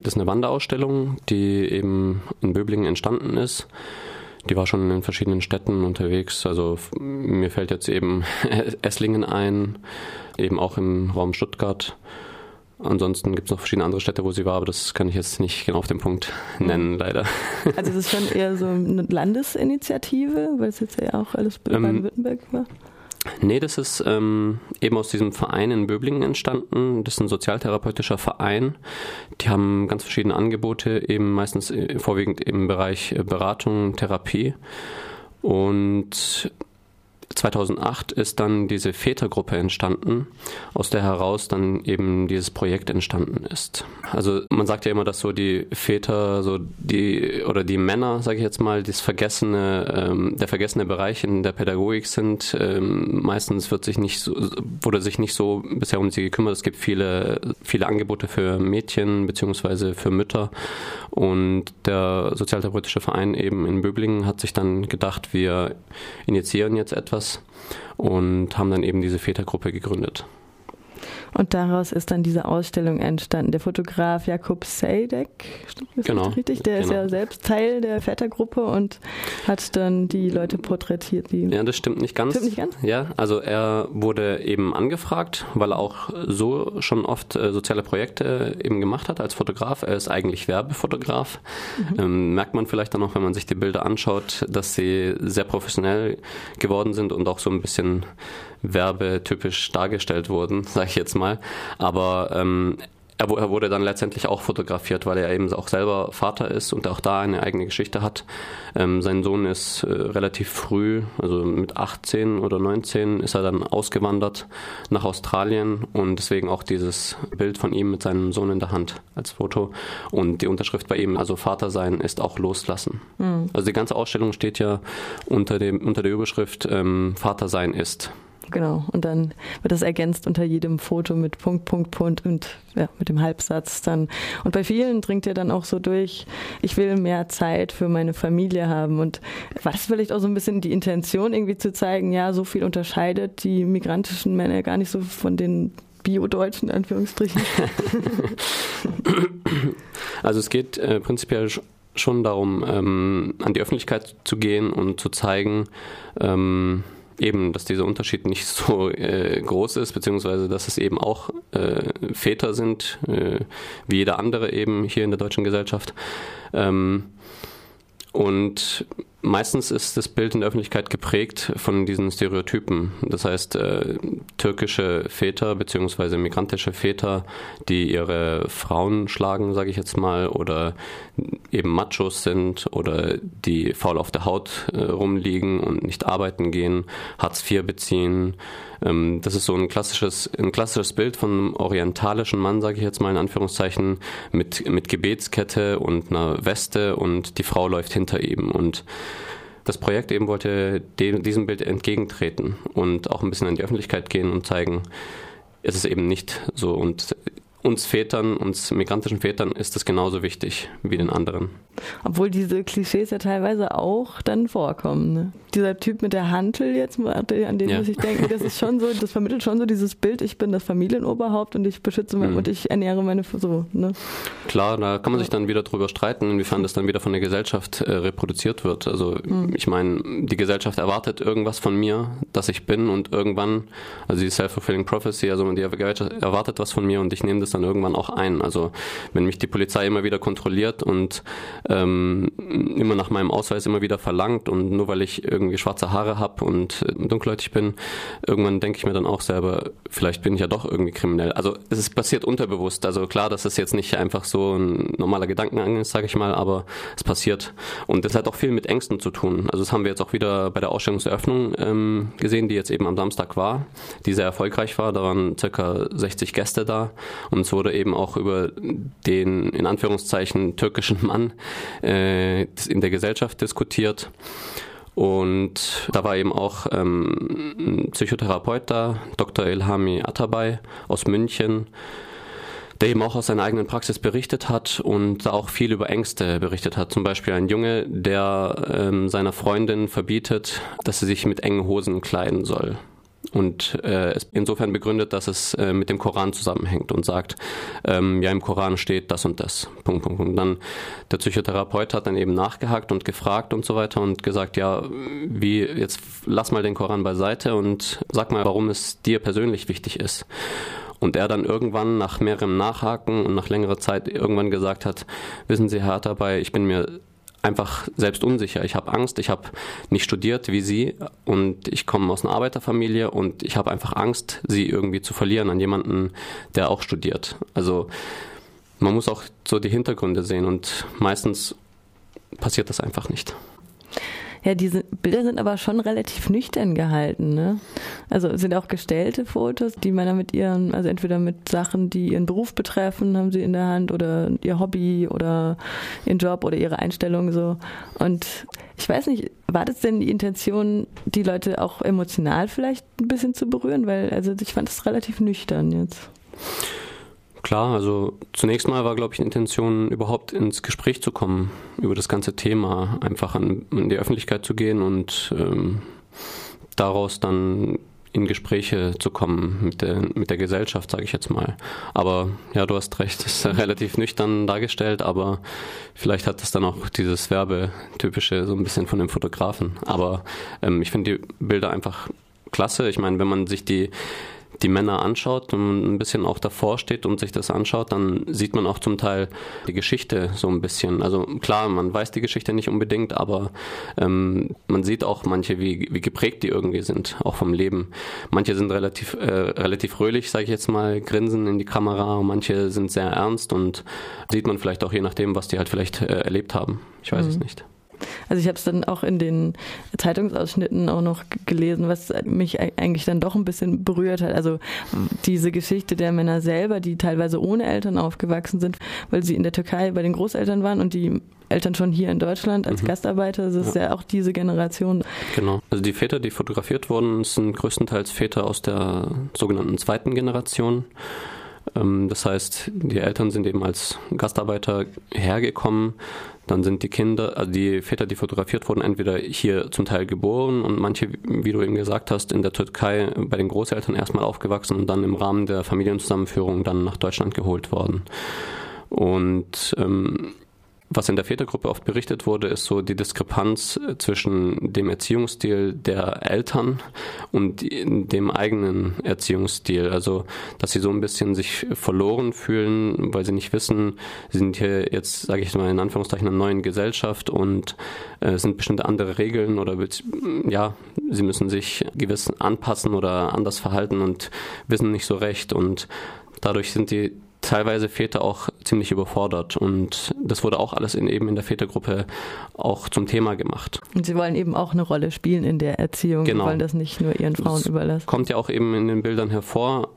Das ist eine Wanderausstellung, die eben in Böblingen entstanden ist. Die war schon in verschiedenen Städten unterwegs. Also mir fällt jetzt eben Esslingen ein, eben auch im Raum Stuttgart. Ansonsten gibt es noch verschiedene andere Städte, wo sie war, aber das kann ich jetzt nicht genau auf den Punkt nennen, leider. Also es ist schon eher so eine Landesinitiative, weil es jetzt ja auch alles ähm, Baden-Württemberg war. Nee, das ist ähm, eben aus diesem Verein in Böblingen entstanden. Das ist ein sozialtherapeutischer Verein. Die haben ganz verschiedene Angebote, eben meistens äh, vorwiegend im Bereich äh, Beratung, Therapie. Und 2008 ist dann diese Vätergruppe entstanden, aus der heraus dann eben dieses Projekt entstanden ist. Also man sagt ja immer, dass so die Väter, so die oder die Männer, sage ich jetzt mal, das vergessene, ähm, der vergessene Bereich in der Pädagogik sind. Ähm, meistens wird sich nicht so, wurde sich nicht so bisher um sie gekümmert. Es gibt viele, viele Angebote für Mädchen beziehungsweise für Mütter und der Sozialtherapeutische Verein eben in Böblingen hat sich dann gedacht, wir initiieren jetzt etwas und haben dann eben diese Vätergruppe gegründet. Und daraus ist dann diese Ausstellung entstanden. Der Fotograf Jakub Sejdek, stimmt das genau, richtig? Der genau. ist ja selbst Teil der Vätergruppe und hat dann die Leute porträtiert. Die ja, das stimmt nicht ganz. Stimmt nicht ganz? Ja, also er wurde eben angefragt, weil er auch so schon oft äh, soziale Projekte eben gemacht hat als Fotograf. Er ist eigentlich Werbefotograf. Mhm. Ähm, merkt man vielleicht dann auch, wenn man sich die Bilder anschaut, dass sie sehr professionell geworden sind und auch so ein bisschen werbetypisch dargestellt wurden, sage ich jetzt mal. Aber ähm, er, wurde dann letztendlich auch fotografiert, weil er eben auch selber Vater ist und auch da eine eigene Geschichte hat. Ähm, sein Sohn ist äh, relativ früh, also mit 18 oder 19, ist er dann ausgewandert nach Australien und deswegen auch dieses Bild von ihm mit seinem Sohn in der Hand als Foto und die Unterschrift bei ihm, also Vater sein ist auch loslassen. Mhm. Also die ganze Ausstellung steht ja unter, dem, unter der Überschrift ähm, Vater sein ist. Genau. Und dann wird das ergänzt unter jedem Foto mit Punkt, Punkt, Punkt und ja, mit dem Halbsatz dann. Und bei vielen dringt ja dann auch so durch, ich will mehr Zeit für meine Familie haben. Und was vielleicht auch so ein bisschen die Intention irgendwie zu zeigen, ja, so viel unterscheidet die migrantischen Männer gar nicht so von den Bio-Deutschen, in Anführungsstrichen. Also es geht äh, prinzipiell schon darum, ähm, an die Öffentlichkeit zu gehen und zu zeigen, ähm, eben, dass dieser Unterschied nicht so äh, groß ist, beziehungsweise dass es eben auch äh, Väter sind, äh, wie jeder andere eben hier in der deutschen Gesellschaft. Ähm, und meistens ist das Bild in der Öffentlichkeit geprägt von diesen Stereotypen. Das heißt, äh, türkische Väter bzw. migrantische Väter, die ihre Frauen schlagen, sage ich jetzt mal, oder eben Machos sind oder die faul auf der Haut äh, rumliegen und nicht arbeiten gehen, Hartz IV beziehen. Ähm, das ist so ein klassisches, ein klassisches Bild von einem orientalischen Mann, sage ich jetzt mal in Anführungszeichen, mit, mit Gebetskette und einer Weste und die Frau läuft hinter ihm und das Projekt eben wollte dem, diesem Bild entgegentreten und auch ein bisschen in die Öffentlichkeit gehen und zeigen, es ist eben nicht so. Und uns Vätern, uns migrantischen Vätern ist das genauso wichtig wie den anderen. Obwohl diese Klischees ja teilweise auch dann vorkommen. Ne? Dieser Typ mit der Hantel jetzt, an den ja. muss ich denken, das ist schon so, das vermittelt schon so dieses Bild, ich bin das Familienoberhaupt und ich beschütze mhm. und ich ernähre meine so. Ne? Klar, da kann man sich dann wieder drüber streiten, inwiefern das dann wieder von der Gesellschaft äh, reproduziert wird. Also mhm. ich meine, die Gesellschaft erwartet irgendwas von mir, dass ich bin und irgendwann, also die self-fulfilling prophecy, also die erwartet was von mir und ich nehme das dann irgendwann auch ein. Also wenn mich die Polizei immer wieder kontrolliert und ähm, immer nach meinem Ausweis immer wieder verlangt und nur weil ich irgendwie schwarze Haare habe und äh, dunkelhäutig bin, irgendwann denke ich mir dann auch selber, vielleicht bin ich ja doch irgendwie kriminell. Also es ist passiert unterbewusst. Also klar, dass es jetzt nicht einfach so ein normaler Gedankengang ist, sage ich mal, aber es passiert. Und das hat auch viel mit Ängsten zu tun. Also das haben wir jetzt auch wieder bei der Ausstellungseröffnung ähm, gesehen, die jetzt eben am Samstag war, die sehr erfolgreich war. Da waren circa 60 Gäste da und es wurde eben auch über den in Anführungszeichen türkischen Mann äh, in der Gesellschaft diskutiert. Und da war eben auch ähm, ein Psychotherapeut da, Dr. Ilhami Atabay aus München, der eben auch aus seiner eigenen Praxis berichtet hat und da auch viel über Ängste berichtet hat. Zum Beispiel ein Junge, der ähm, seiner Freundin verbietet, dass sie sich mit engen Hosen kleiden soll und äh, es insofern begründet, dass es äh, mit dem Koran zusammenhängt und sagt, ähm, ja im Koran steht das und das. Punkt, Punkt, Punkt. Dann der Psychotherapeut hat dann eben nachgehakt und gefragt und so weiter und gesagt, ja, wie jetzt lass mal den Koran beiseite und sag mal, warum es dir persönlich wichtig ist. Und er dann irgendwann nach mehrerem Nachhaken und nach längerer Zeit irgendwann gesagt hat, wissen Sie, Herr dabei, ich bin mir einfach selbst unsicher. Ich habe Angst, ich habe nicht studiert wie Sie und ich komme aus einer Arbeiterfamilie und ich habe einfach Angst, sie irgendwie zu verlieren an jemanden, der auch studiert. Also man muss auch so die Hintergründe sehen und meistens passiert das einfach nicht. Ja, diese Bilder sind aber schon relativ nüchtern gehalten. Ne? Also sind auch gestellte Fotos, die Männer mit ihren, also entweder mit Sachen, die ihren Beruf betreffen, haben sie in der Hand oder ihr Hobby oder ihren Job oder ihre Einstellung so. Und ich weiß nicht, war das denn die Intention, die Leute auch emotional vielleicht ein bisschen zu berühren? Weil, also ich fand das relativ nüchtern jetzt. Klar, also zunächst mal war, glaube ich, die Intention, überhaupt ins Gespräch zu kommen über das ganze Thema, einfach an, in die Öffentlichkeit zu gehen und ähm, daraus dann in Gespräche zu kommen mit der, mit der Gesellschaft, sage ich jetzt mal. Aber ja, du hast recht, ist relativ nüchtern dargestellt, aber vielleicht hat das dann auch dieses Werbetypische so ein bisschen von dem Fotografen. Aber ähm, ich finde die Bilder einfach klasse. Ich meine, wenn man sich die die Männer anschaut und ein bisschen auch davor steht und sich das anschaut, dann sieht man auch zum Teil die Geschichte so ein bisschen. Also klar, man weiß die Geschichte nicht unbedingt, aber ähm, man sieht auch manche, wie, wie geprägt die irgendwie sind, auch vom Leben. Manche sind relativ, äh, relativ fröhlich, sage ich jetzt mal, grinsen in die Kamera, manche sind sehr ernst und sieht man vielleicht auch je nachdem, was die halt vielleicht äh, erlebt haben. Ich weiß mhm. es nicht. Also ich habe es dann auch in den Zeitungsausschnitten auch noch gelesen, was mich eigentlich dann doch ein bisschen berührt hat. Also diese Geschichte der Männer selber, die teilweise ohne Eltern aufgewachsen sind, weil sie in der Türkei bei den Großeltern waren und die Eltern schon hier in Deutschland als mhm. Gastarbeiter. Das ist ja. ja auch diese Generation. Genau. Also die Väter, die fotografiert wurden, sind größtenteils Väter aus der sogenannten zweiten Generation. Ähm, das heißt, die Eltern sind eben als Gastarbeiter hergekommen. Dann sind die Kinder, also die Väter, die fotografiert wurden, entweder hier zum Teil geboren und manche, wie du eben gesagt hast, in der Türkei bei den Großeltern erstmal aufgewachsen und dann im Rahmen der Familienzusammenführung dann nach Deutschland geholt worden. Und ähm, was in der Vätergruppe oft berichtet wurde, ist so die Diskrepanz zwischen dem Erziehungsstil der Eltern und dem eigenen Erziehungsstil. Also, dass sie so ein bisschen sich verloren fühlen, weil sie nicht wissen, sie sind hier jetzt, sage ich mal in Anführungszeichen, in einer neuen Gesellschaft und äh, es sind bestimmte andere Regeln oder ja, sie müssen sich gewiss anpassen oder anders verhalten und wissen nicht so recht und dadurch sind die teilweise Väter auch ziemlich überfordert und das wurde auch alles in, eben in der Vätergruppe auch zum Thema gemacht. Und sie wollen eben auch eine Rolle spielen in der Erziehung, genau. sie wollen das nicht nur ihren Frauen das überlassen. Kommt ja auch eben in den Bildern hervor,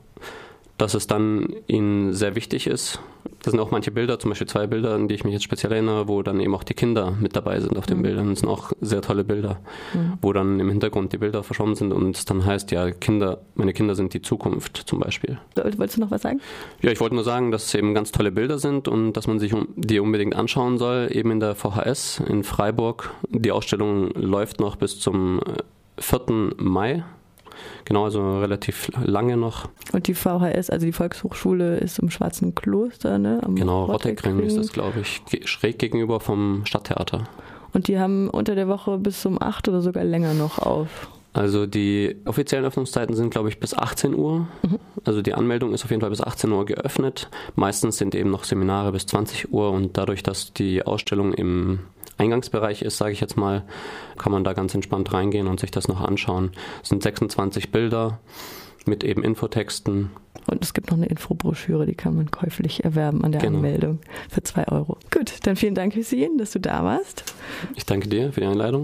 dass es dann ihnen sehr wichtig ist. Das sind auch manche Bilder, zum Beispiel zwei Bilder, an die ich mich jetzt speziell erinnere, wo dann eben auch die Kinder mit dabei sind auf den mhm. Bildern. Das sind auch sehr tolle Bilder, mhm. wo dann im Hintergrund die Bilder verschwommen sind und es dann heißt, ja, Kinder, meine Kinder sind die Zukunft zum Beispiel. Wolltest du noch was sagen? Ja, ich wollte nur sagen, dass es eben ganz tolle Bilder sind und dass man sich die unbedingt anschauen soll, eben in der VHS in Freiburg. Die Ausstellung läuft noch bis zum 4. Äh, Mai Genau, also relativ lange noch. Und die VHS, also die Volkshochschule, ist im Schwarzen Kloster, ne? Am genau, Rottekring ist das, glaube ich, schräg gegenüber vom Stadttheater. Und die haben unter der Woche bis um 8 oder sogar länger noch auf. Also die offiziellen Öffnungszeiten sind, glaube ich, bis 18 Uhr. Mhm. Also die Anmeldung ist auf jeden Fall bis 18 Uhr geöffnet. Meistens sind eben noch Seminare bis 20 Uhr und dadurch, dass die Ausstellung im Eingangsbereich ist, sage ich jetzt mal, kann man da ganz entspannt reingehen und sich das noch anschauen. Es sind 26 Bilder mit eben Infotexten. Und es gibt noch eine Infobroschüre, die kann man käuflich erwerben an der genau. Anmeldung für zwei Euro. Gut, dann vielen Dank, Hüseyin, dass du da warst. Ich danke dir für die Einladung.